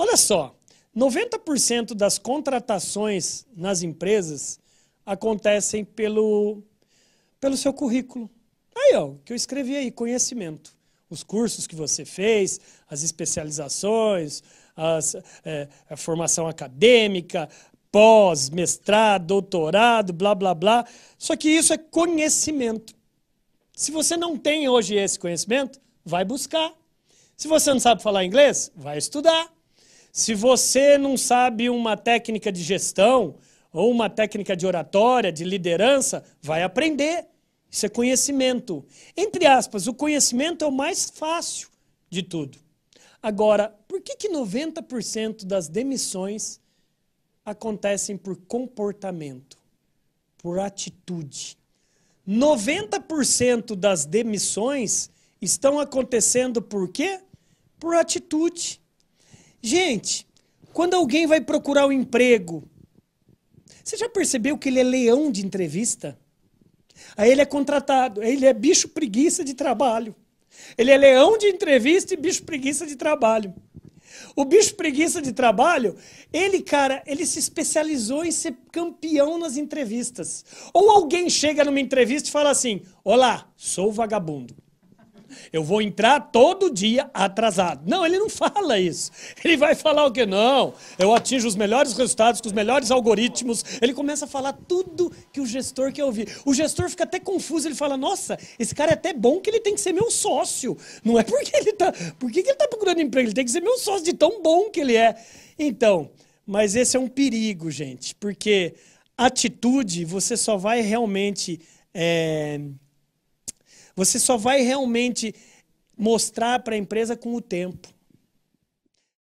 Olha só, 90% das contratações nas empresas acontecem pelo, pelo seu currículo. Aí, ó, que eu escrevi aí, conhecimento. Os cursos que você fez, as especializações, as, é, a formação acadêmica, pós, mestrado, doutorado, blá, blá, blá. Só que isso é conhecimento. Se você não tem hoje esse conhecimento, vai buscar. Se você não sabe falar inglês, vai estudar. Se você não sabe uma técnica de gestão ou uma técnica de oratória, de liderança, vai aprender. Isso é conhecimento. Entre aspas, o conhecimento é o mais fácil de tudo. Agora, por que, que 90% das demissões acontecem por comportamento, por atitude? 90% das demissões estão acontecendo por quê? Por atitude. Gente, quando alguém vai procurar um emprego, você já percebeu que ele é leão de entrevista? Aí ele é contratado, ele é bicho preguiça de trabalho. Ele é leão de entrevista e bicho preguiça de trabalho. O bicho preguiça de trabalho, ele, cara, ele se especializou em ser campeão nas entrevistas. Ou alguém chega numa entrevista e fala assim: Olá, sou vagabundo. Eu vou entrar todo dia atrasado. Não, ele não fala isso. Ele vai falar o quê? Não, eu atinjo os melhores resultados com os melhores algoritmos. Ele começa a falar tudo que o gestor quer ouvir. O gestor fica até confuso. Ele fala: Nossa, esse cara é até bom que ele tem que ser meu sócio. Não é porque ele está. Por que, que ele está procurando emprego? Ele tem que ser meu sócio de tão bom que ele é. Então, mas esse é um perigo, gente, porque atitude você só vai realmente. É você só vai realmente mostrar para a empresa com o tempo.